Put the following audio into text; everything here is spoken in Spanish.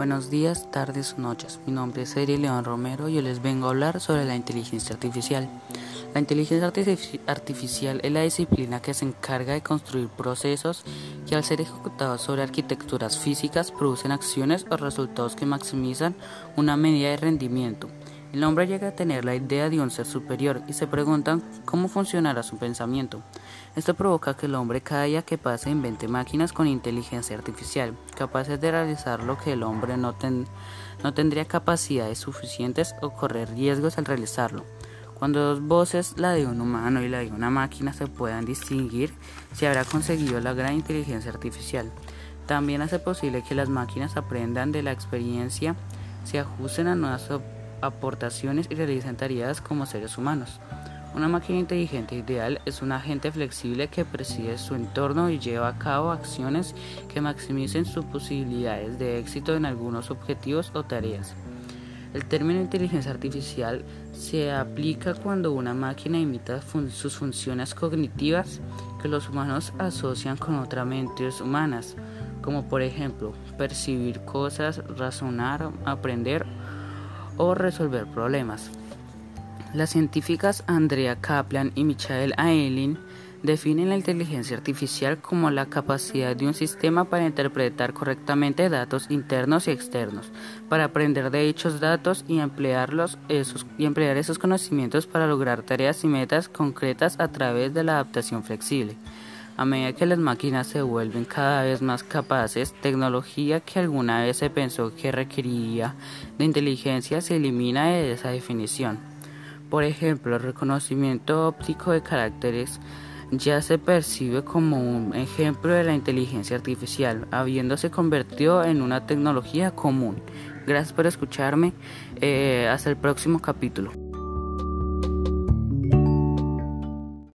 Buenos días, tardes o noches. Mi nombre es Eri León Romero y yo les vengo a hablar sobre la inteligencia artificial. La inteligencia artificial es la disciplina que se encarga de construir procesos que al ser ejecutados sobre arquitecturas físicas producen acciones o resultados que maximizan una medida de rendimiento. El hombre llega a tener la idea de un ser superior y se preguntan cómo funcionará su pensamiento. Esto provoca que el hombre cada día que pase invente máquinas con inteligencia artificial, capaces de realizar lo que el hombre no, no tendría capacidades suficientes o correr riesgos al realizarlo. Cuando dos voces, la de un humano y la de una máquina, se puedan distinguir, se habrá conseguido la gran inteligencia artificial. También hace posible que las máquinas aprendan de la experiencia, se ajusten a nuevas aportaciones y realizan tareas como seres humanos. Una máquina inteligente ideal es un agente flexible que preside su entorno y lleva a cabo acciones que maximicen sus posibilidades de éxito en algunos objetivos o tareas. El término inteligencia artificial se aplica cuando una máquina imita sus funciones cognitivas que los humanos asocian con otras mentes humanas, como por ejemplo percibir cosas, razonar, aprender o resolver problemas. Las científicas Andrea Kaplan y Michael Aelin definen la inteligencia artificial como la capacidad de un sistema para interpretar correctamente datos internos y externos, para aprender de dichos datos y, emplear esos conocimientos para lograr tareas y metas concretas a través de la adaptación flexible. A medida que las máquinas se vuelven cada vez más capaces, tecnología que alguna vez se pensó que requería de inteligencia se elimina de esa definición. Por ejemplo, el reconocimiento óptico de caracteres ya se percibe como un ejemplo de la inteligencia artificial, habiéndose convertido en una tecnología común. Gracias por escucharme. Eh, hasta el próximo capítulo.